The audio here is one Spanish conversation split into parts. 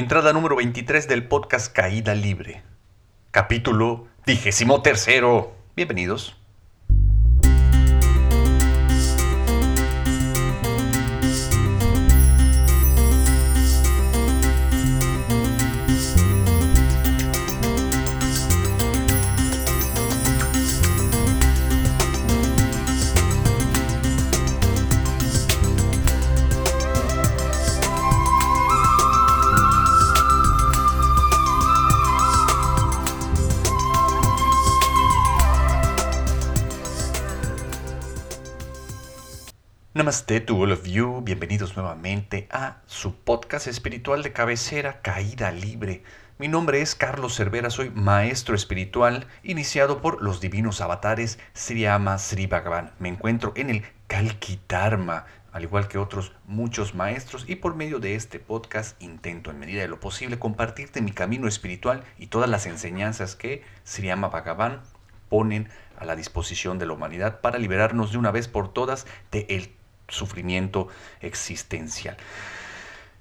Entrada número 23 del podcast Caída Libre. Capítulo vigésimo tercero. Bienvenidos. Namaste to all of you, bienvenidos nuevamente a su podcast espiritual de cabecera Caída Libre. Mi nombre es Carlos Cervera, soy maestro espiritual iniciado por los divinos avatares Sri Ama Sri Bhagavan. Me encuentro en el Kalkitarma, al igual que otros muchos maestros, y por medio de este podcast intento en medida de lo posible compartirte mi camino espiritual y todas las enseñanzas que Sri Ama Bhagavan ponen a la disposición de la humanidad para liberarnos de una vez por todas de el sufrimiento existencial.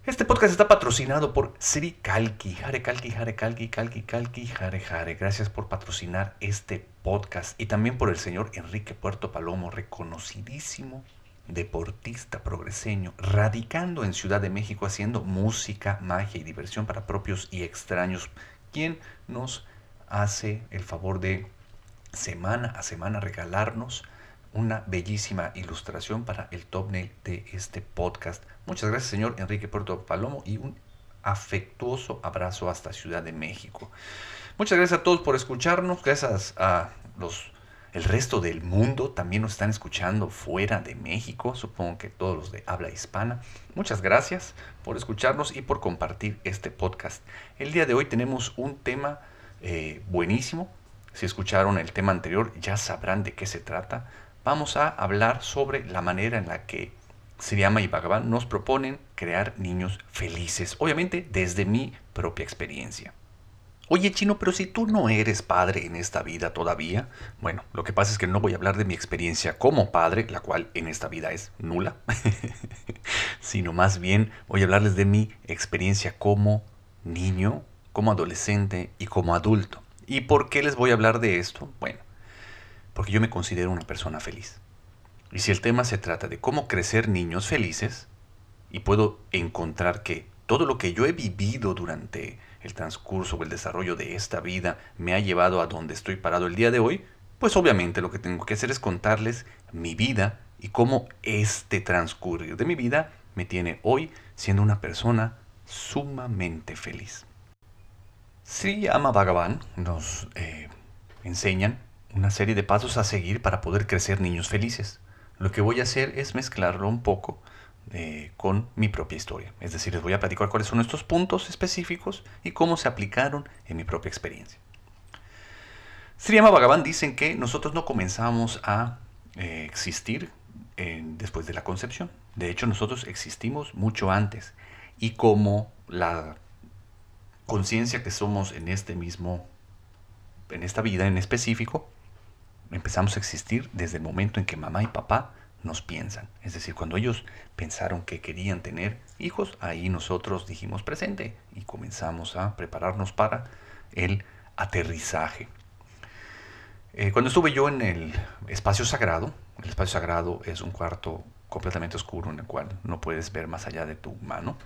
Este podcast está patrocinado por Sri Kalki. Hare Kalki, Hare Kalki, Kalki, Kalki, Hare Hare. Gracias por patrocinar este podcast y también por el señor Enrique Puerto Palomo, reconocidísimo deportista progreseño, radicando en Ciudad de México haciendo música, magia y diversión para propios y extraños, quien nos hace el favor de semana a semana regalarnos una bellísima ilustración para el thumbnail de este podcast. Muchas gracias, señor Enrique Puerto Palomo, y un afectuoso abrazo hasta Ciudad de México. Muchas gracias a todos por escucharnos, gracias a los el resto del mundo también nos están escuchando fuera de México, supongo que todos los de habla hispana. Muchas gracias por escucharnos y por compartir este podcast. El día de hoy tenemos un tema eh, buenísimo. Si escucharon el tema anterior ya sabrán de qué se trata vamos a hablar sobre la manera en la que Sriyama y Bhagavan nos proponen crear niños felices, obviamente desde mi propia experiencia. Oye chino, pero si tú no eres padre en esta vida todavía, bueno, lo que pasa es que no voy a hablar de mi experiencia como padre, la cual en esta vida es nula, sino más bien voy a hablarles de mi experiencia como niño, como adolescente y como adulto. ¿Y por qué les voy a hablar de esto? Bueno, porque yo me considero una persona feliz. Y si el tema se trata de cómo crecer niños felices, y puedo encontrar que todo lo que yo he vivido durante el transcurso o el desarrollo de esta vida me ha llevado a donde estoy parado el día de hoy, pues obviamente lo que tengo que hacer es contarles mi vida y cómo este transcurrir de mi vida me tiene hoy siendo una persona sumamente feliz. Sri Ama Bhagavan nos eh, enseñan una serie de pasos a seguir para poder crecer niños felices. Lo que voy a hacer es mezclarlo un poco eh, con mi propia historia. Es decir, les voy a platicar cuáles son estos puntos específicos y cómo se aplicaron en mi propia experiencia. Sriyama Bhagavan dicen que nosotros no comenzamos a eh, existir después de la concepción. De hecho, nosotros existimos mucho antes. Y como la conciencia que somos en este mismo, en esta vida en específico, empezamos a existir desde el momento en que mamá y papá nos piensan. Es decir, cuando ellos pensaron que querían tener hijos, ahí nosotros dijimos presente y comenzamos a prepararnos para el aterrizaje. Eh, cuando estuve yo en el espacio sagrado, el espacio sagrado es un cuarto completamente oscuro en el cual no puedes ver más allá de tu mano,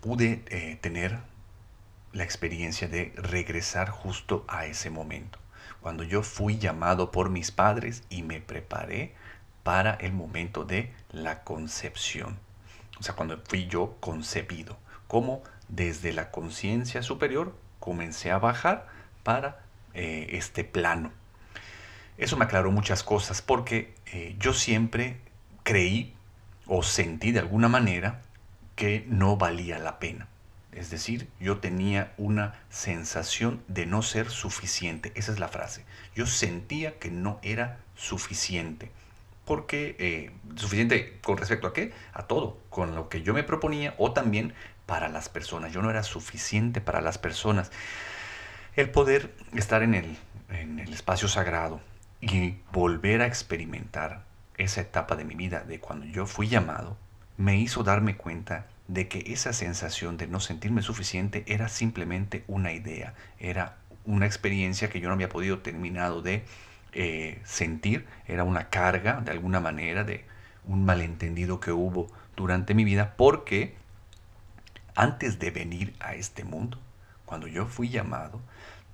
pude eh, tener la experiencia de regresar justo a ese momento cuando yo fui llamado por mis padres y me preparé para el momento de la concepción. O sea, cuando fui yo concebido, como desde la conciencia superior comencé a bajar para eh, este plano. Eso me aclaró muchas cosas porque eh, yo siempre creí o sentí de alguna manera que no valía la pena. Es decir, yo tenía una sensación de no ser suficiente. Esa es la frase. Yo sentía que no era suficiente. Porque, eh, suficiente con respecto a qué? A todo, con lo que yo me proponía o también para las personas. Yo no era suficiente para las personas. El poder estar el, en el espacio sagrado y volver a experimentar esa etapa de mi vida de cuando yo fui llamado, me hizo darme cuenta de que esa sensación de no sentirme suficiente era simplemente una idea, era una experiencia que yo no había podido terminado de eh, sentir, era una carga de alguna manera, de un malentendido que hubo durante mi vida, porque antes de venir a este mundo, cuando yo fui llamado,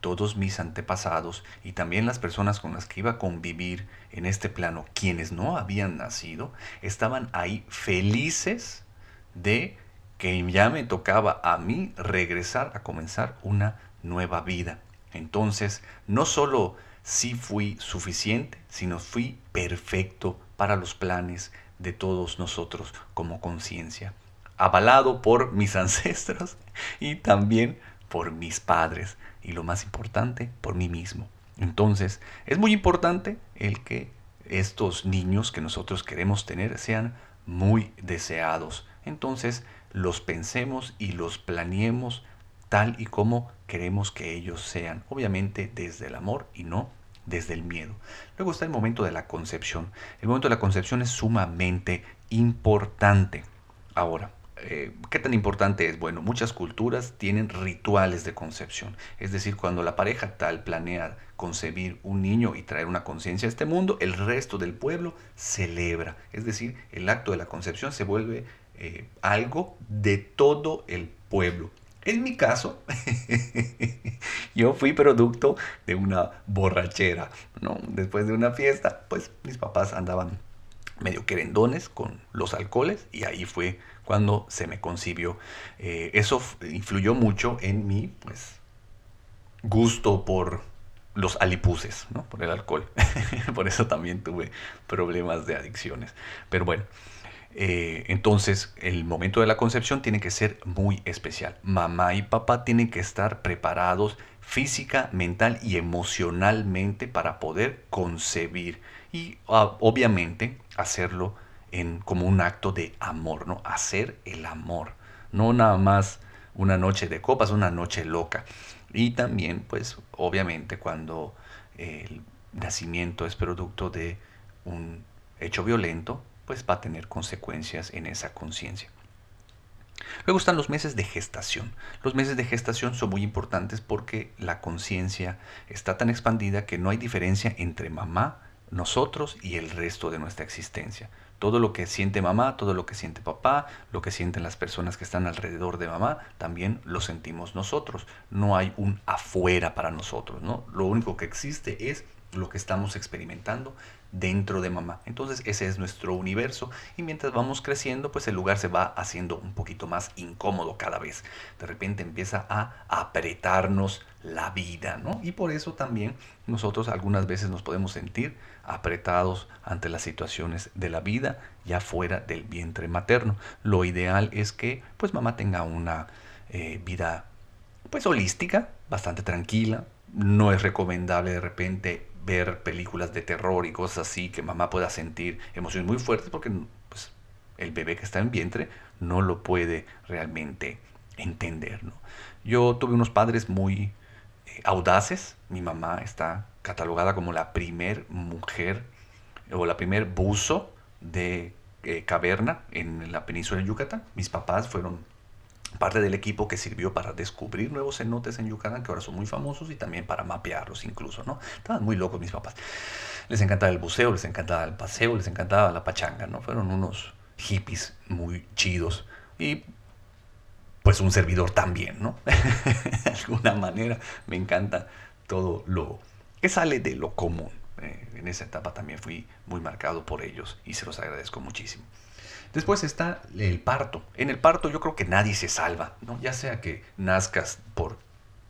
todos mis antepasados y también las personas con las que iba a convivir en este plano, quienes no habían nacido, estaban ahí felices de que ya me tocaba a mí regresar a comenzar una nueva vida. Entonces, no solo sí fui suficiente, sino fui perfecto para los planes de todos nosotros como conciencia, avalado por mis ancestros y también por mis padres y lo más importante, por mí mismo. Entonces, es muy importante el que estos niños que nosotros queremos tener sean muy deseados. Entonces, los pensemos y los planeemos tal y como queremos que ellos sean, obviamente desde el amor y no desde el miedo. Luego está el momento de la concepción. El momento de la concepción es sumamente importante. Ahora, eh, ¿qué tan importante es? Bueno, muchas culturas tienen rituales de concepción. Es decir, cuando la pareja tal planea concebir un niño y traer una conciencia a este mundo, el resto del pueblo celebra. Es decir, el acto de la concepción se vuelve eh, algo de todo el pueblo. En mi caso, yo fui producto de una borrachera, ¿no? Después de una fiesta, pues mis papás andaban medio querendones con los alcoholes y ahí fue cuando se me concibió. Eh, eso influyó mucho en mi pues, gusto por los alipuses, ¿no? por el alcohol. por eso también tuve problemas de adicciones. Pero bueno, eh, entonces el momento de la concepción tiene que ser muy especial. Mamá y papá tienen que estar preparados física, mental y emocionalmente para poder concebir y ah, obviamente hacerlo en, como un acto de amor, ¿no? Hacer el amor, no nada más una noche de copas, una noche loca. Y también, pues, obviamente cuando el nacimiento es producto de un hecho violento, pues va a tener consecuencias en esa conciencia. Luego están los meses de gestación. Los meses de gestación son muy importantes porque la conciencia está tan expandida que no hay diferencia entre mamá, nosotros y el resto de nuestra existencia. Todo lo que siente mamá, todo lo que siente papá, lo que sienten las personas que están alrededor de mamá, también lo sentimos nosotros. No hay un afuera para nosotros, ¿no? Lo único que existe es lo que estamos experimentando dentro de mamá. Entonces ese es nuestro universo y mientras vamos creciendo pues el lugar se va haciendo un poquito más incómodo cada vez. De repente empieza a apretarnos la vida, ¿no? Y por eso también nosotros algunas veces nos podemos sentir apretados ante las situaciones de la vida ya fuera del vientre materno. Lo ideal es que pues mamá tenga una eh, vida pues holística, bastante tranquila. No es recomendable de repente ver películas de terror y cosas así que mamá pueda sentir emociones muy fuertes porque pues, el bebé que está en vientre no lo puede realmente entender. ¿no? Yo tuve unos padres muy eh, audaces. Mi mamá está catalogada como la primer mujer o la primer buzo de eh, caverna en la península de Yucatán. Mis papás fueron parte del equipo que sirvió para descubrir nuevos cenotes en Yucatán, que ahora son muy famosos, y también para mapearlos incluso, ¿no? Estaban muy locos mis papás. Les encantaba el buceo, les encantaba el paseo, les encantaba la pachanga, ¿no? Fueron unos hippies muy chidos. Y pues un servidor también, ¿no? de alguna manera me encanta todo lo que sale de lo común. Eh, en esa etapa también fui muy marcado por ellos y se los agradezco muchísimo. Después está el parto. En el parto yo creo que nadie se salva, ¿no? ya sea que nazcas por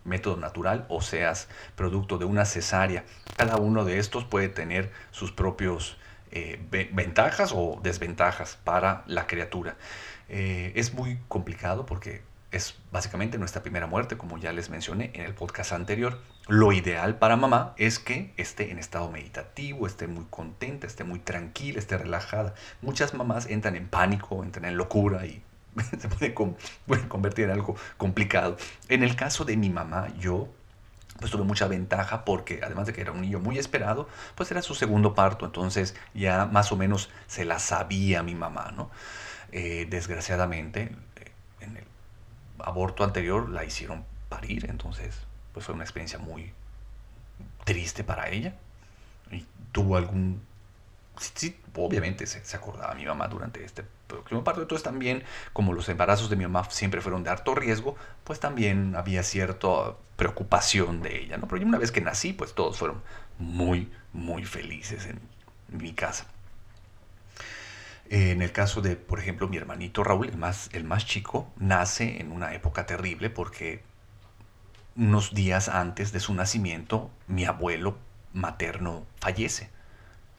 método natural o seas producto de una cesárea. Cada uno de estos puede tener sus propios eh, ventajas o desventajas para la criatura. Eh, es muy complicado porque es básicamente nuestra primera muerte, como ya les mencioné en el podcast anterior. Lo ideal para mamá es que esté en estado meditativo, esté muy contenta, esté muy tranquila, esté relajada. Muchas mamás entran en pánico, entran en locura y se puede, convertir en algo complicado. En el caso de mi mamá, yo pues tuve mucha ventaja porque además de que era un niño muy esperado, pues era su segundo parto, entonces ya más o menos se la sabía mi mamá, ¿no? Eh, desgraciadamente, aborto anterior la hicieron parir, entonces pues fue una experiencia muy triste para ella. Y tuvo algún... Sí, obviamente se, se, acordaba mi mamá durante este próximo parto. Entonces también, como los embarazos de mi mamá siempre fueron de alto riesgo, pues también había cierta preocupación de ella, ¿no? Pero una vez que nací, pues todos fueron muy, muy felices en mi casa. En el caso de, por ejemplo, mi hermanito Raúl, el más, el más chico, nace en una época terrible porque unos días antes de su nacimiento, mi abuelo materno fallece.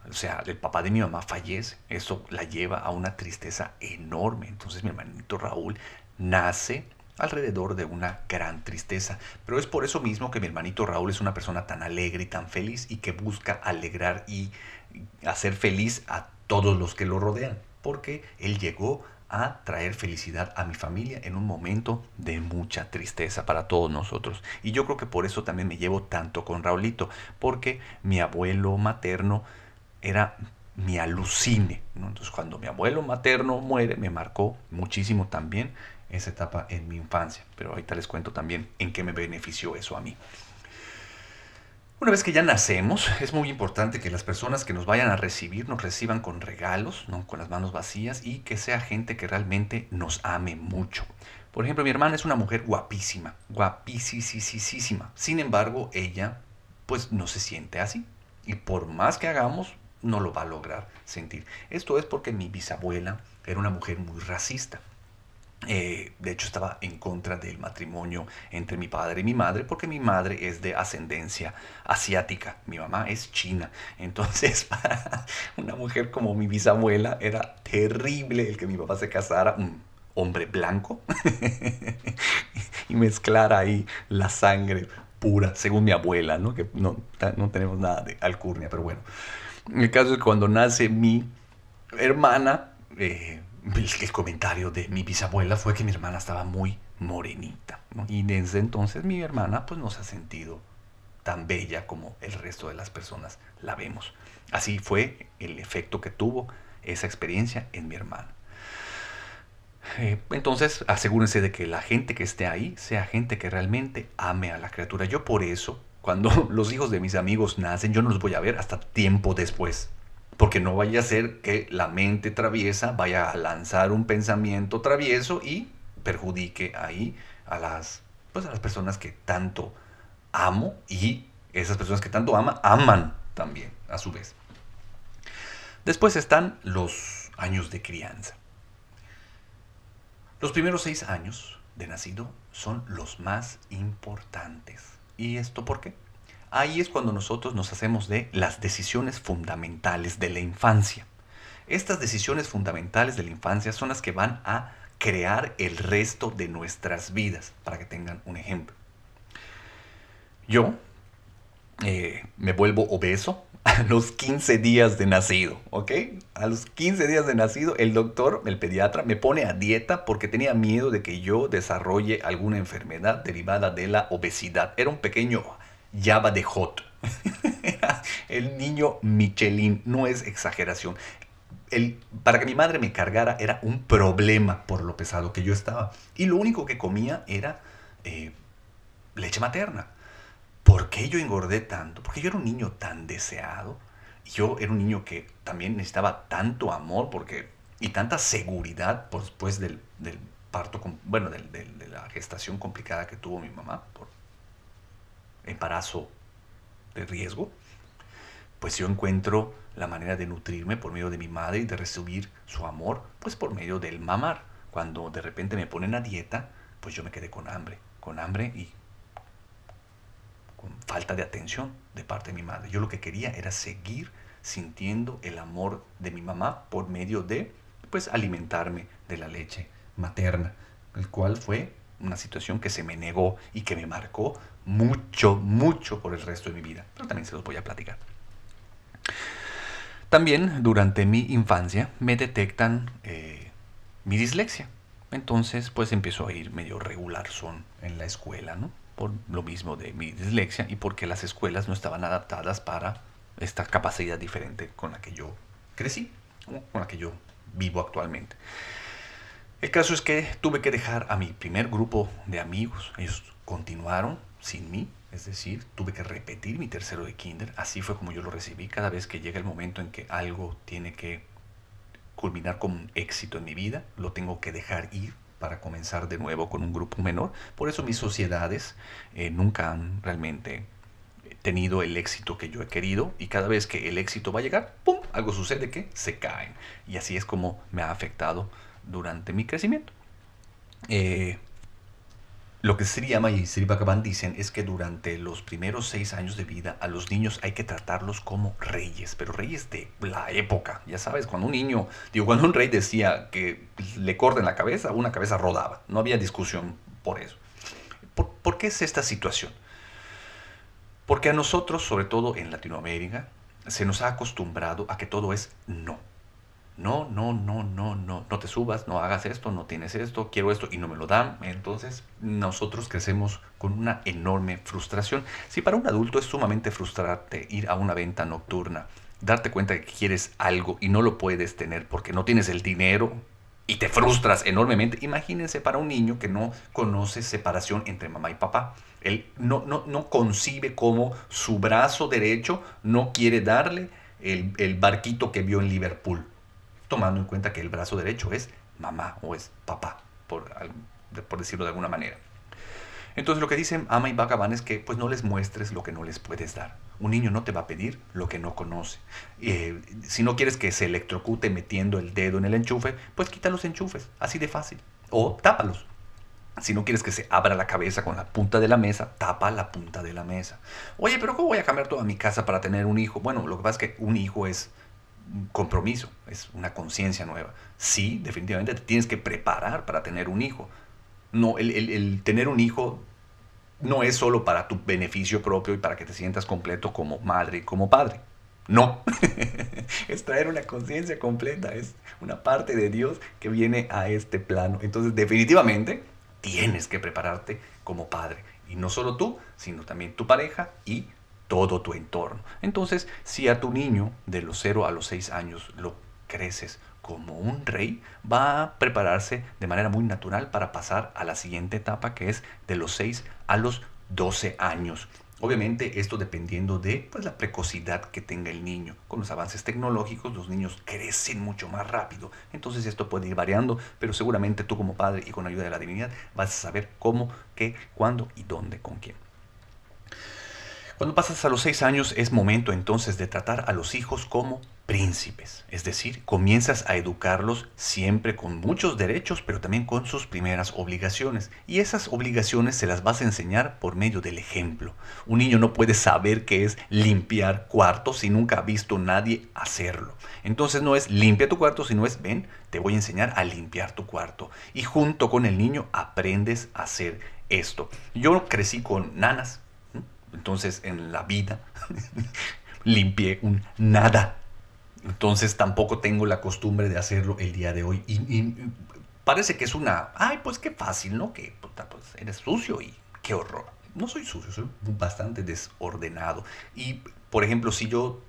O sea, el papá de mi mamá fallece. Eso la lleva a una tristeza enorme. Entonces mi hermanito Raúl nace alrededor de una gran tristeza. Pero es por eso mismo que mi hermanito Raúl es una persona tan alegre y tan feliz y que busca alegrar y hacer feliz a todos los que lo rodean, porque Él llegó a traer felicidad a mi familia en un momento de mucha tristeza para todos nosotros. Y yo creo que por eso también me llevo tanto con Raulito, porque mi abuelo materno era mi alucine. Entonces cuando mi abuelo materno muere, me marcó muchísimo también esa etapa en mi infancia. Pero ahorita les cuento también en qué me benefició eso a mí. Una vez que ya nacemos, es muy importante que las personas que nos vayan a recibir nos reciban con regalos, ¿no? con las manos vacías y que sea gente que realmente nos ame mucho. Por ejemplo, mi hermana es una mujer guapísima, guapísima. Sin embargo, ella pues no se siente así. Y por más que hagamos, no lo va a lograr sentir. Esto es porque mi bisabuela era una mujer muy racista. Eh, de hecho, estaba en contra del matrimonio entre mi padre y mi madre, porque mi madre es de ascendencia asiática, mi mamá es china. Entonces, para una mujer como mi bisabuela, era terrible el que mi papá se casara, un hombre blanco, y mezclara ahí la sangre pura, según mi abuela, ¿no? que no, no tenemos nada de alcurnia, pero bueno. El caso es que cuando nace mi hermana, eh, el, comentario de mi bisabuela fue que mi hermana estaba muy morenita. Y desde entonces mi hermana pues no se ha sentido tan bella como el resto de las personas la vemos. Así fue el efecto que tuvo esa experiencia en mi hermana. Eh, entonces asegúrense de que la gente que esté ahí sea gente que realmente ame a la criatura. Yo por eso, cuando los hijos de mis amigos nacen, yo no los voy a ver hasta tiempo después porque no vaya a ser que la mente traviesa vaya a lanzar un pensamiento travieso y perjudique ahí a las, pues a las personas que tanto amo y esas personas que tanto ama aman también a su vez. Después están los años de crianza. Los primeros seis años de nacido son los más importantes. ¿Y esto por qué? Ahí es cuando nosotros nos hacemos de las decisiones fundamentales de la infancia. Estas decisiones fundamentales de la infancia son las que van a crear el resto de nuestras vidas, para que tengan un ejemplo. Yo eh, me vuelvo obeso a los 15 días de nacido, ¿ok? A los 15 días de nacido, el doctor, el pediatra, me pone a dieta porque tenía miedo de que yo desarrolle alguna enfermedad derivada de la obesidad. Era un pequeño Java de Hot. el niño Michelin, no es exageración. El, para que mi madre me cargara era un problema por lo pesado que yo estaba. Y lo único que comía era eh, leche materna. ¿Por qué yo engordé tanto? Porque yo era un niño tan deseado. Yo era un niño que también necesitaba tanto amor porque, y tanta seguridad después del, del parto, bueno, de la gestación complicada que tuvo mi mamá por embarazo de riesgo, pues yo encuentro la manera de nutrirme por medio de mi madre y de recibir su amor, pues por medio del mamar. Cuando de repente me ponen a dieta, pues yo me quedé con hambre, con hambre y con falta de atención de parte de mi madre. Yo lo que quería era seguir sintiendo el amor de mi mamá por medio de, pues, alimentarme de la leche materna, el cual fue una situación que se me negó y que me marcó mucho, mucho por el resto de mi vida. Pero también se los voy a platicar. También durante mi infancia me detectan eh, mi dislexia. Entonces pues empiezo a ir medio regular son en la escuela, ¿no? Por lo mismo de mi dislexia y porque las escuelas no estaban adaptadas para esta capacidad diferente con la que yo crecí, con la que yo vivo actualmente. El caso es que tuve que dejar a mi primer grupo de amigos. Ellos continuaron sin mí, es decir, tuve que repetir mi tercero de kinder. Así fue como yo lo recibí. Cada vez que llega el momento en que algo tiene que culminar con éxito en mi vida, lo tengo que dejar ir para comenzar de nuevo con un grupo menor. Por eso mis sociedades eh, nunca han realmente tenido el éxito que yo he querido y cada vez que el éxito va a llegar, ¡pum! Algo sucede que se caen. Y así es como me ha afectado durante mi crecimiento. Eh, lo que Sri Yama y Sri Bhagavan dicen es que durante los primeros seis años de vida a los niños hay que tratarlos como reyes, pero reyes de la época. Ya sabes, cuando un niño, digo, cuando un rey decía que le corten la cabeza, una cabeza rodaba. No había discusión por eso. por qué es esta situación? Porque a nosotros, sobre todo en Latinoamérica, se nos ha acostumbrado a que todo es no no, no, no, no, no, no te subas, no hagas esto, no tienes esto, quiero esto y no me lo dan. Entonces nosotros crecemos con una enorme frustración. Si para un adulto es sumamente frustrante ir a una venta nocturna, darte cuenta que quieres algo y no lo puedes tener porque no tienes el dinero y te frustras enormemente, imagínense para un niño que no conoce separación entre mamá y papá. Él no, no, no concibe cómo su brazo derecho no quiere darle el, el barquito que vio en Liverpool tomando en cuenta que el brazo derecho es mamá o es papá, por, por decirlo de alguna manera. Entonces lo que dicen Ama y Bhagavan es que pues no les muestres lo que no les puedes dar. Un niño no te va a pedir lo que no conoce. Eh, si no quieres que se electrocute metiendo el dedo en el enchufe, pues quita los enchufes, así de fácil. O tápalos. Si no quieres que se abra la cabeza con la punta de la mesa, tapa la punta de la mesa. Oye, pero ¿cómo voy a cambiar toda mi casa para tener un hijo? Bueno, lo que pasa es que un hijo es compromiso, es una conciencia nueva. Sí, definitivamente te tienes que preparar para tener un hijo. No, el, tener un hijo no es solo para tu beneficio propio y para que te sientas completo como madre y como padre. No, es traer una conciencia completa, es una parte de Dios que viene a este plano. Entonces, definitivamente, tienes que prepararte como padre. Y no solo tú, sino también tu pareja y todo tu entorno. Entonces, si a tu niño de los 0 a los 6 años lo creces como un rey, va a prepararse de manera muy natural para pasar a la siguiente etapa que es de los 6 a los 12 años. Obviamente esto dependiendo de pues, la precocidad que tenga el niño. Con los avances tecnológicos los niños crecen mucho más rápido. Entonces esto puede ir variando, pero seguramente tú como padre y con ayuda de la divinidad vas a saber cómo, qué, cuándo y dónde, con quién. Cuando pasas a los seis años es momento entonces de tratar a los hijos como príncipes, es decir, comienzas a educarlos siempre con muchos derechos, pero también con sus primeras obligaciones. Y esas obligaciones se las vas a enseñar por medio del ejemplo. Un niño no puede saber qué es limpiar cuartos si nunca ha visto nadie hacerlo. Entonces no es limpia tu cuarto, sino es ven, te voy a enseñar a limpiar tu cuarto. Y junto con el niño aprendes a hacer esto. Yo crecí con nanas, entonces en la vida limpié un nada. Entonces tampoco tengo la costumbre de hacerlo el día de hoy. Y, parece que es una, ay, pues qué fácil, ¿no? Que pues, eres sucio y qué horror. No soy sucio, soy bastante desordenado. Y, por ejemplo, si yo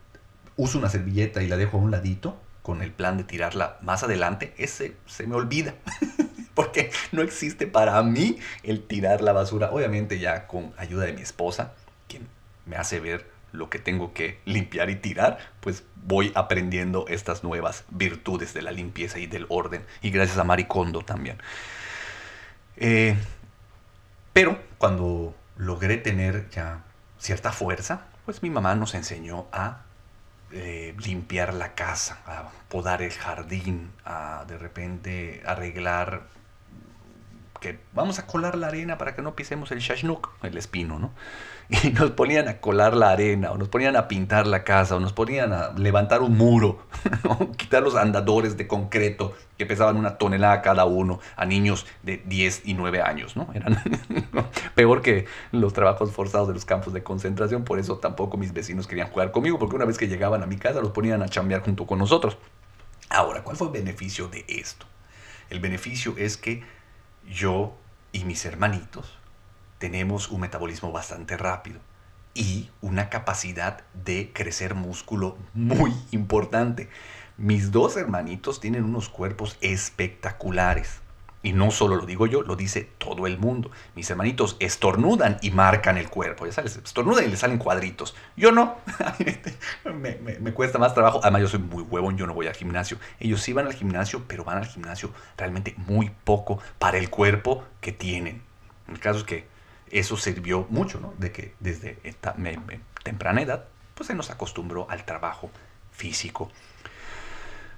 uso una servilleta y la dejo a un ladito, con el plan de tirarla más adelante, ese se me olvida. Porque no existe para mí el tirar la basura. Obviamente ya con ayuda de mi esposa, me hace ver lo que tengo que limpiar y tirar, pues voy aprendiendo estas nuevas virtudes de la limpieza y del orden. Y gracias a Maricondo también. Eh, pero cuando logré tener ya cierta fuerza, pues mi mamá nos enseñó a eh, limpiar la casa, a podar el jardín, a de repente arreglar que vamos a colar la arena para que no pisemos el shashnuk, el espino, ¿no? Y nos ponían a colar la arena, o nos ponían a pintar la casa, o nos ponían a levantar un muro, quitar los andadores de concreto que pesaban una tonelada cada uno a niños de 10 y 9 años, ¿no? Eran peor que los trabajos forzados de los campos de concentración, por eso tampoco mis vecinos querían jugar conmigo, porque una vez que llegaban a mi casa los ponían a chambear junto con nosotros. Ahora, ¿cuál fue el beneficio de esto? El beneficio es que yo y mis hermanitos tenemos un metabolismo bastante rápido y una capacidad de crecer músculo muy importante. Mis dos hermanitos tienen unos cuerpos espectaculares. Y no solo lo digo yo, lo dice todo el mundo. Mis hermanitos estornudan y marcan el cuerpo. Ya sabes, estornudan y le salen cuadritos. Yo no. me, me, cuesta más trabajo. Además, yo soy muy huevón, yo no voy al gimnasio. Ellos sí van al gimnasio, pero van al gimnasio realmente muy poco para el cuerpo que tienen. El caso es que eso sirvió mucho, ¿no? De que desde esta temprana edad, pues se nos acostumbró al trabajo físico.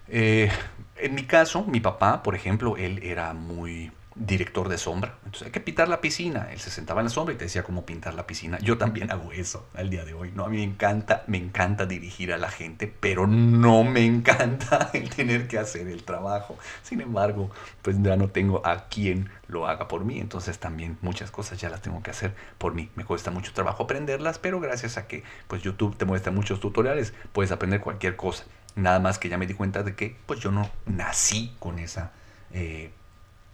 Eh, en mi caso, mi papá, por ejemplo, él era muy director de sombra. Entonces hay que pintar la piscina. Él se sentaba en la sombra y te decía cómo pintar la piscina. Yo también hago eso al día de hoy. ¿no? A mí me encanta, me encanta dirigir a la gente, pero no me encanta el tener que hacer el trabajo. Sin embargo, pues ya no tengo a quien lo haga por mí. Entonces también muchas cosas ya las tengo que hacer por mí. Me cuesta mucho trabajo aprenderlas, pero gracias a que pues YouTube te muestra muchos tutoriales, puedes aprender cualquier cosa. Nada más que ya me di cuenta de que pues yo no nací con esa eh,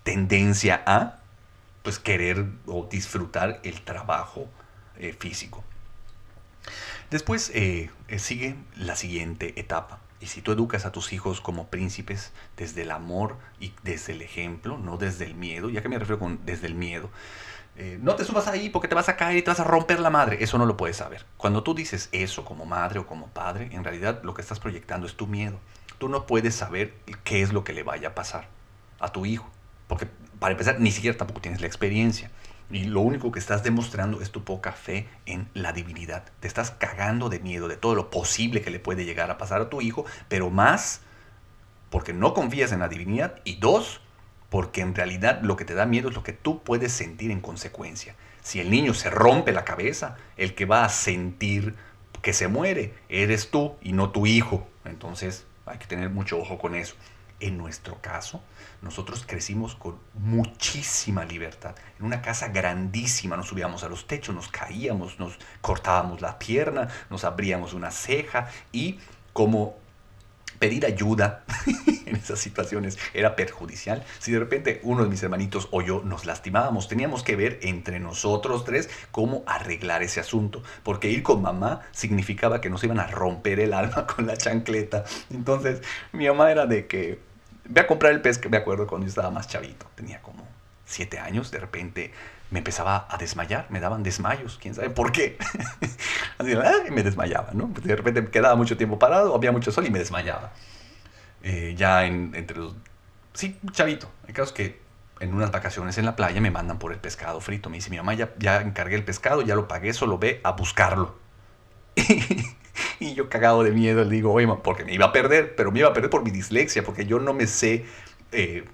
tendencia a pues querer o disfrutar el trabajo eh, físico. Después eh, sigue la siguiente etapa. Y si tú educas a tus hijos como príncipes desde el amor y desde el ejemplo, no desde el miedo, ya que me refiero con desde el miedo, eh, no te subas ahí porque te vas a caer y te vas a romper la madre. Eso no lo puedes saber. Cuando tú dices eso como madre o como padre, en realidad lo que estás proyectando es tu miedo. Tú no puedes saber qué es lo que le vaya a pasar a tu hijo. Porque para empezar, ni siquiera tampoco tienes la experiencia. Y lo único que estás demostrando es tu poca fe en la divinidad. Te estás cagando de miedo de todo lo posible que le puede llegar a pasar a tu hijo, pero más porque no confías en la divinidad y dos, porque en realidad lo que te da miedo es lo que tú puedes sentir en consecuencia. Si el niño se rompe la cabeza, el que va a sentir que se muere eres tú y no tu hijo. Entonces hay que tener mucho ojo con eso. En nuestro caso, nosotros crecimos con muchísima libertad. En una casa grandísima nos subíamos a los techos, nos caíamos, nos cortábamos la pierna, nos abríamos una ceja y como pedir ayuda en esas situaciones era perjudicial. Si de repente uno de mis hermanitos o yo nos lastimábamos, teníamos que ver entre nosotros tres cómo arreglar ese asunto, porque ir con mamá significaba que nos iban a romper el alma con la chancleta. Entonces, mi mamá era de que ve a comprar el pez, que me acuerdo cuando yo estaba más chavito, tenía como siete años, de repente me empezaba a desmayar, me daban desmayos, quién sabe por qué. Así, y me desmayaba, ¿no? De repente me quedaba mucho tiempo parado, había mucho sol y me desmayaba. Eh, ya en, entre los... Sí, chavito. El caso es que en unas vacaciones en la playa me mandan por el pescado frito. Me dice, mi mamá, ya, ya encargué el pescado, ya lo pagué, solo ve a buscarlo. y yo cagado de miedo le digo, oye, porque me iba a perder, pero me iba a perder por mi dislexia, porque yo no me sé eh,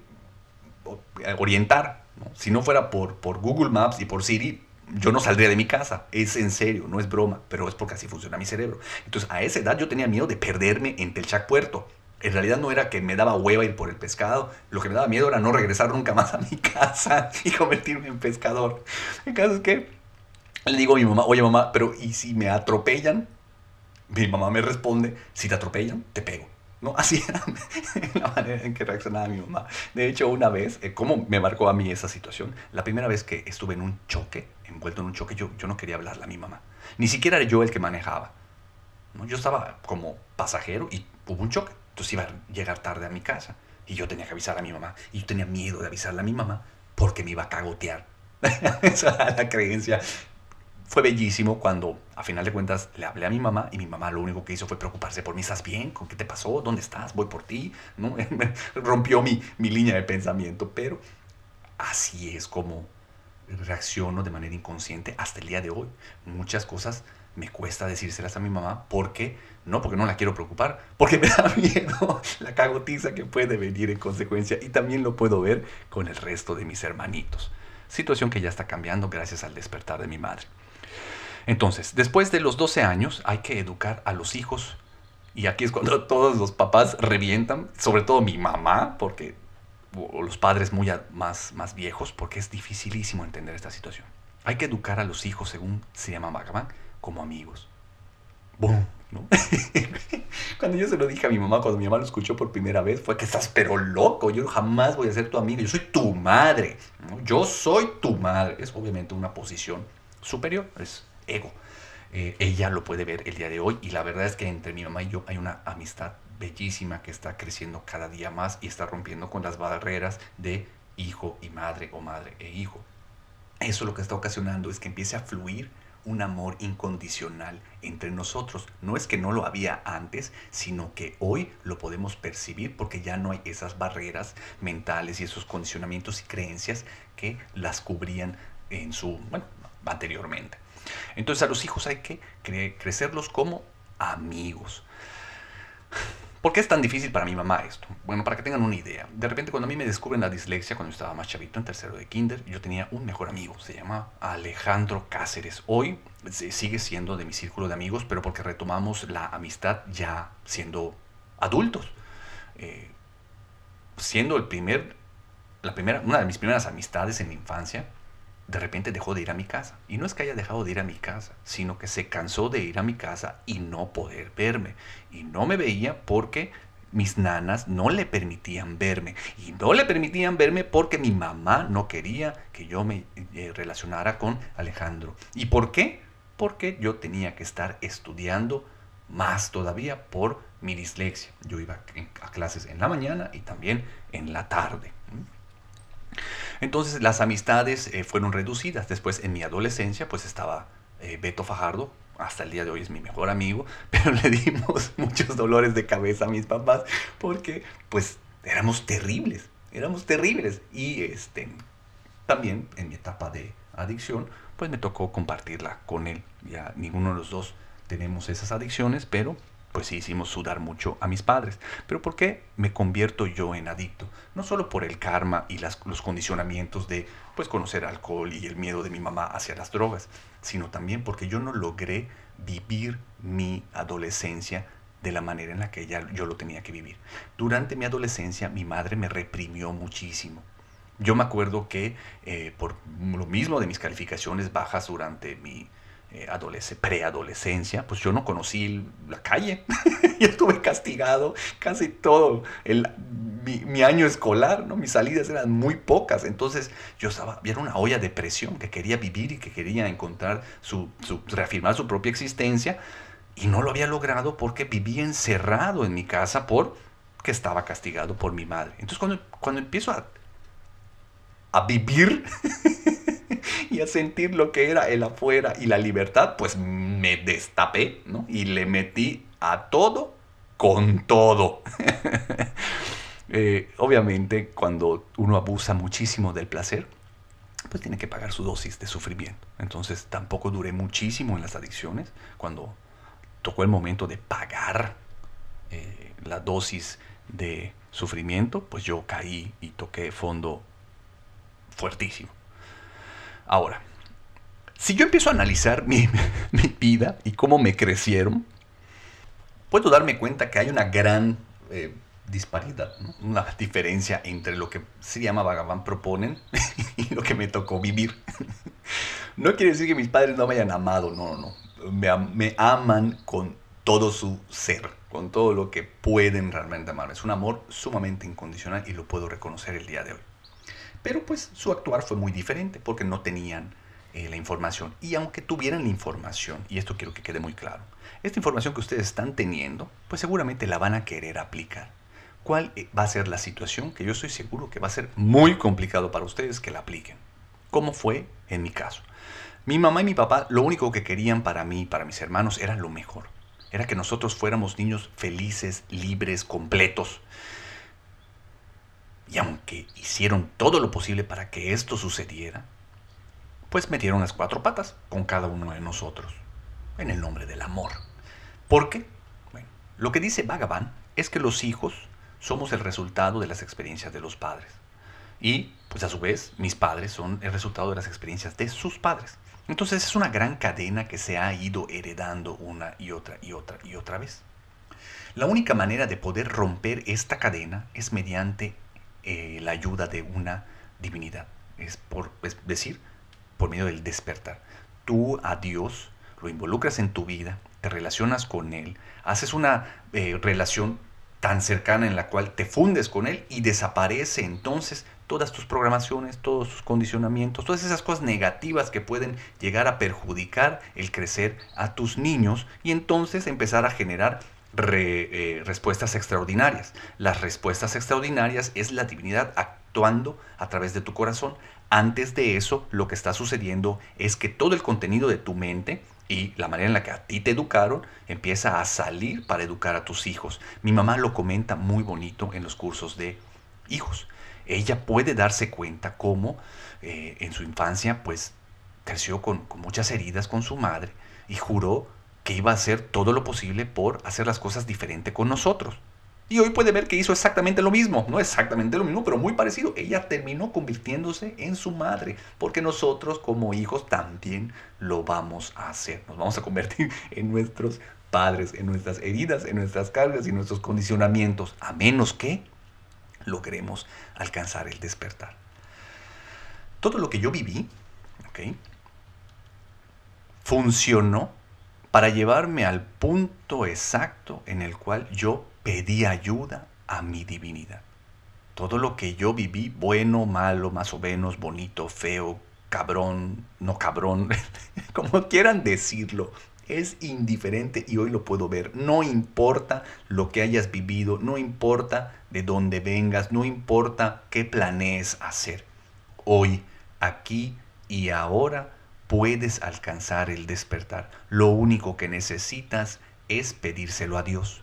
orientar. Si no fuera por, por Google Maps y por Siri, yo no saldría de mi casa. Es en serio, no es broma, pero es porque así funciona mi cerebro. Entonces, a esa edad yo tenía miedo de perderme en Telchac Puerto. En realidad no era que me daba hueva ir por el pescado, lo que me daba miedo era no regresar nunca más a mi casa y convertirme en pescador. El caso es que le digo a mi mamá, oye mamá, pero ¿y si me atropellan? Mi mamá me responde, si te atropellan, te pego. ¿no? Así era la manera en que reaccionaba mi mamá. De hecho, una vez, eh, ¿cómo me marcó a mí esa situación? La primera vez que estuve en un choque, envuelto en un choque, yo, yo no quería hablarle a mi mamá. Ni siquiera era yo el que manejaba. ¿no? Yo estaba como pasajero y hubo un choque. Entonces iba a llegar tarde a mi casa. Y yo tenía que avisar a mi mamá. Y yo tenía miedo de avisarle a mi mamá porque me iba a cagotear. Esa era la creencia fue bellísimo cuando a final de cuentas le hablé a mi mamá y mi mamá lo único que hizo fue preocuparse por mí. ¿Estás bien? ¿Con qué te pasó? ¿Dónde estás? Voy por ti. ¿No? Rompió mi, mi línea de pensamiento, pero así es como reacciono de manera inconsciente hasta el día de hoy. Muchas cosas me cuesta decírselas a mi mamá porque no porque no la quiero preocupar, porque me da miedo la cagotiza que puede venir en consecuencia y también lo puedo ver con el resto de mis hermanitos. Situación que ya está cambiando gracias al despertar de mi madre. Entonces, después de los 12 años hay que educar a los hijos. Y aquí es cuando todos los papás revientan, sobre todo mi mamá, porque o los padres muy más, más viejos, porque es dificilísimo entender esta situación. Hay que educar a los hijos, según se llama Bhagavan, como amigos. ¡Bum! ¿no? cuando yo se lo dije a mi mamá, cuando mi mamá lo escuchó por primera vez, fue que estás pero loco, yo jamás voy a ser tu amigo, yo soy tu madre, yo soy tu madre. Es obviamente una posición superior, es ego. Eh, ella lo puede ver el día de hoy y la verdad es que entre mi mamá y yo hay una amistad bellísima que está creciendo cada día más y está rompiendo con las barreras de hijo y madre o madre e hijo. Eso lo que está ocasionando es que empiece a fluir un amor incondicional entre nosotros. No es que no lo había antes, sino que hoy lo podemos percibir porque ya no hay esas barreras mentales y esos condicionamientos y creencias que las cubrían en su, bueno, anteriormente. Entonces a los hijos hay que crecerlos como amigos. ¿Por qué es tan difícil para mi mamá esto? Bueno, para que tengan una idea. De repente cuando a mí me descubren la dislexia, cuando estaba más chavito, en tercero de kinder, yo tenía un mejor amigo, se llama Alejandro Cáceres. Hoy sigue siendo de mi círculo de amigos, pero porque retomamos la amistad ya siendo adultos. Eh, siendo el primer, la primera, una de mis primeras amistades en la infancia, de repente dejó de ir a mi casa. Y no es que haya dejado de ir a mi casa, sino que se cansó de ir a mi casa y no poder verme. Y no me veía porque mis nanas no le permitían verme. Y no le permitían verme porque mi mamá no quería que yo me eh, relacionara con Alejandro. ¿Y por qué? Porque yo tenía que estar estudiando más todavía por mi dislexia. Yo iba a clases en la mañana y también en la tarde. Entonces las amistades eh, fueron reducidas. Después en mi adolescencia pues estaba eh, Beto Fajardo, hasta el día de hoy es mi mejor amigo, pero le dimos muchos dolores de cabeza a mis papás porque pues éramos terribles, éramos terribles. Y este, también en mi etapa de adicción pues me tocó compartirla con él. Ya ninguno de los dos tenemos esas adicciones, pero pues sí hicimos sudar mucho a mis padres. Pero ¿por qué me convierto yo en adicto? No solo por el karma y las, los condicionamientos de pues conocer alcohol y el miedo de mi mamá hacia las drogas, sino también porque yo no logré vivir mi adolescencia de la manera en la que ya yo lo tenía que vivir. Durante mi adolescencia mi madre me reprimió muchísimo. Yo me acuerdo que eh, por lo mismo de mis calificaciones bajas durante mi eh, preadolescencia, pues yo no conocí la calle. yo estuve castigado casi todo el, mi, año escolar, ¿no? Mis salidas eran muy pocas. Entonces yo estaba, era una olla de presión que quería vivir y que quería encontrar su, reafirmar su propia existencia. Y no lo había logrado porque vivía encerrado en mi casa por que estaba castigado por mi madre. Entonces cuando, cuando empiezo a, a vivir y a sentir lo que era el afuera y la libertad, pues me destapé, ¿no? Y le metí a todo con todo. Eh, obviamente, cuando uno abusa muchísimo del placer, pues tiene que pagar su dosis de sufrimiento. Entonces tampoco duré muchísimo en las adicciones. Cuando tocó el momento de pagar eh, la dosis de sufrimiento, pues yo caí y toqué fondo fuertísimo. Ahora, si yo empiezo a analizar mi, vida y cómo me crecieron, puedo darme cuenta que hay una gran eh, disparidad, una diferencia entre lo que se llama Bhagavan proponen y lo que me tocó vivir. No quiere decir que mis padres no me hayan amado, no, no, no. Me, me aman con todo su ser, con todo lo que pueden realmente amar. Es un amor sumamente incondicional y lo puedo reconocer el día de hoy. Pero pues su actuar fue muy diferente porque no tenían eh, la información. Y aunque tuvieran la información, y esto quiero que quede muy claro, esta información que ustedes están teniendo, pues seguramente la van a querer aplicar. ¿Cuál eh, va a ser la situación que yo estoy seguro que va a ser muy complicado para ustedes que la apliquen? ¿Cómo fue en mi caso? Mi mamá y mi papá lo único que querían para mí para mis hermanos era lo mejor. Era que nosotros fuéramos niños felices, libres, completos. Y aunque hicieron todo lo posible para que esto sucediera, pues metieron las cuatro patas con cada uno de nosotros, en el nombre del amor. ¿Por qué? Bueno, lo que dice Bhagavan es que los hijos somos el resultado de las experiencias de los padres. Y, pues a su vez, mis padres son el resultado de las experiencias de sus padres. Entonces es una gran cadena que se ha ido heredando una y otra y otra y otra vez. La única manera de poder romper esta cadena es mediante eh, la ayuda de una divinidad. Es por decir, por medio del despertar. Tú a Dios lo involucras en tu vida, te relacionas con Él, haces una eh, relación tan cercana en la cual te fundes con Él y desaparece entonces todas tus programaciones, todos tus condicionamientos, todas esas cosas negativas que pueden llegar a perjudicar el crecer a tus niños y entonces empezar a generar eh, respuestas extraordinarias. Las respuestas extraordinarias es la divinidad actuando a través de tu corazón. Antes de eso, lo que está sucediendo es que todo el contenido de tu mente y la manera en la que a ti te educaron empieza a salir para educar a tus hijos. Mi mamá lo comenta muy bonito en los cursos de hijos. Ella puede darse cuenta cómo eh, en su infancia pues creció con, con muchas heridas con su madre y juró que iba a hacer todo lo posible por hacer las cosas diferente con nosotros. Y hoy puede ver que hizo exactamente lo mismo, no exactamente lo mismo, pero muy parecido. Ella terminó convirtiéndose en su madre, porque nosotros como hijos también lo vamos a hacer. Nos vamos a convertir en nuestros padres, en nuestras heridas, en nuestras cargas y nuestros condicionamientos, a menos que logremos alcanzar el despertar. Todo lo que yo viví, ¿ok? Funcionó para llevarme al punto exacto en el cual yo pedí ayuda a mi divinidad. Todo lo que yo viví, bueno, malo, más o menos, bonito, feo, cabrón, no cabrón, como quieran decirlo, es indiferente y hoy lo puedo ver. No importa lo que hayas vivido, no importa de dónde vengas, no importa qué planees hacer. Hoy, aquí y ahora puedes alcanzar el despertar. Lo único que necesitas es pedírselo a Dios.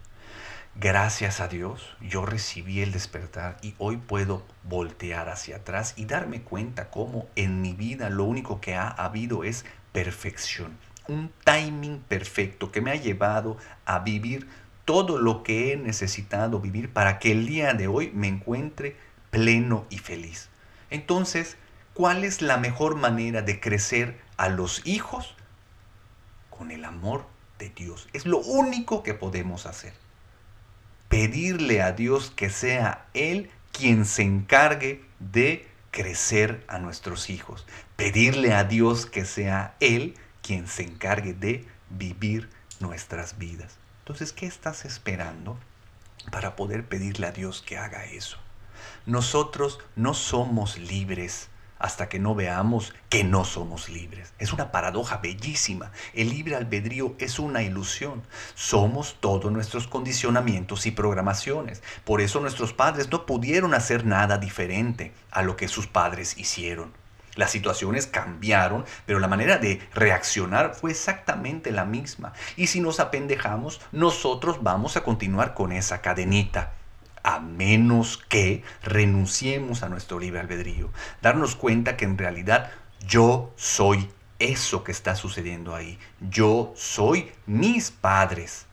Gracias a Dios, yo recibí el despertar y hoy puedo voltear hacia atrás y darme cuenta cómo en mi vida lo único que ha habido es perfección. Un timing perfecto que me ha llevado a vivir todo lo que he necesitado vivir para que el día de hoy me encuentre pleno y feliz. Entonces, ¿cuál es la mejor manera de crecer a los hijos? Con el amor de Dios. Es lo único que podemos hacer pedirle a Dios que sea Él quien se encargue de crecer a nuestros hijos. Pedirle a Dios que sea Él quien se encargue de vivir nuestras vidas. Entonces, ¿qué estás esperando para poder pedirle a Dios que haga eso? Nosotros no somos libres hasta que no veamos que no somos libres. Es una paradoja bellísima. El libre albedrío es una ilusión. Somos todos nuestros condicionamientos y programaciones. Por eso nuestros padres no pudieron hacer nada diferente a lo que sus padres hicieron. Las situaciones cambiaron, pero la manera de reaccionar fue exactamente la misma. Y si nos apendejamos, nosotros vamos a continuar con esa cadenita a menos que renunciemos a nuestro libre albedrío. Darnos cuenta que en realidad yo soy eso que está sucediendo ahí. Yo soy mis padres.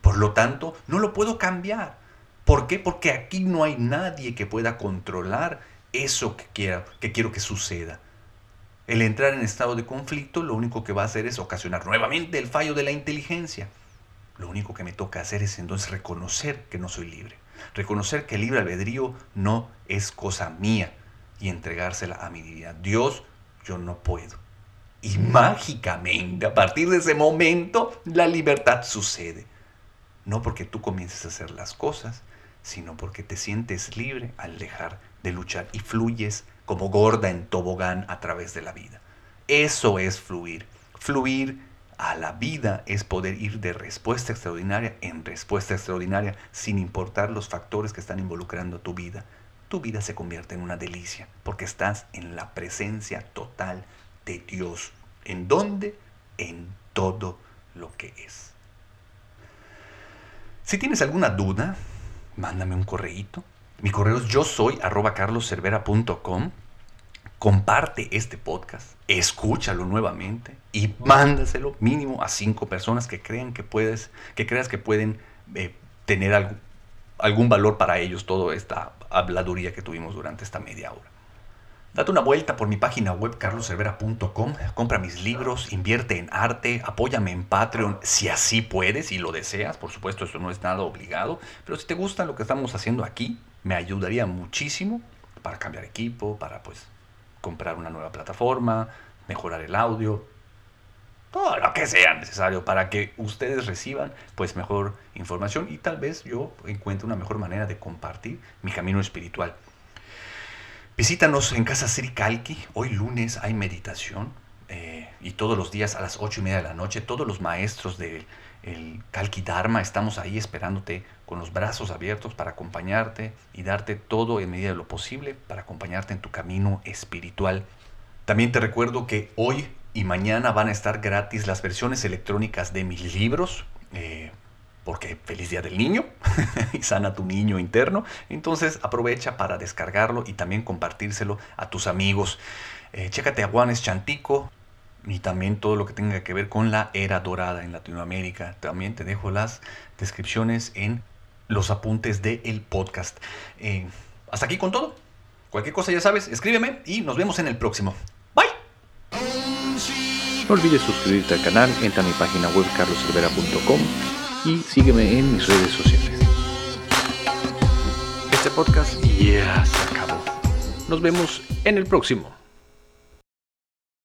Por lo tanto, no lo puedo cambiar. ¿Por qué? Porque aquí no hay nadie que pueda controlar eso que, quiera, que quiero que suceda. El entrar en estado de conflicto lo único que va a hacer es ocasionar nuevamente el fallo de la inteligencia. Lo único que me toca hacer es entonces reconocer que no soy libre. Reconocer que el libre albedrío no es cosa mía y entregársela a mi divinidad. Dios, yo no puedo. Y mágicamente, a partir de ese momento, la libertad sucede. No porque tú comiences a hacer las cosas, sino porque te sientes libre al dejar de luchar y fluyes como gorda en tobogán a través de la vida. Eso es fluir. Fluir a la vida es poder ir de respuesta extraordinaria en respuesta extraordinaria sin importar los factores que están involucrando tu vida. Tu vida se convierte en una delicia porque estás en la presencia total de Dios. ¿En dónde? En todo lo que es. Si tienes alguna duda, mándame un correíto. Mi correo es yo soy arroba carloscervera.com comparte este podcast, escúchalo nuevamente y mándaselo mínimo a cinco personas que crean que puedes, que creas que pueden eh, tener algo, algún valor para ellos toda esta habladuría que tuvimos durante esta media hora. Date una vuelta por mi página web carloservera.com, compra mis libros, invierte en arte, apóyame en Patreon si así puedes y lo deseas. Por supuesto, eso no es nada obligado, pero si te gusta lo que estamos haciendo aquí, me ayudaría muchísimo para cambiar equipo, para pues comprar una nueva plataforma, mejorar el audio, todo lo que sea necesario para que ustedes reciban pues mejor información y tal vez yo encuentre una mejor manera de compartir mi camino espiritual. Visítanos en Casa Sri Kalki. Hoy lunes hay meditación eh, y todos los días a las ocho y media de la noche todos los maestros del Kalki Dharma estamos ahí esperándote con los brazos abiertos para acompañarte y darte todo en medida de lo posible para acompañarte en tu camino espiritual. También te recuerdo que hoy y mañana van a estar gratis las versiones electrónicas de mis libros. Eh, porque feliz día del niño y sana tu niño interno. Entonces aprovecha para descargarlo y también compartírselo a tus amigos. Eh, chécate a Juanes Chantico y también todo lo que tenga que ver con la era dorada en Latinoamérica. También te dejo las descripciones en los apuntes del podcast. Eh, hasta aquí con todo. Cualquier cosa ya sabes, escríbeme y nos vemos en el próximo. No olvides suscribirte al canal, entra a mi página web carloservera.com y sígueme en mis redes sociales. Este podcast ya se acabó. Nos vemos en el próximo.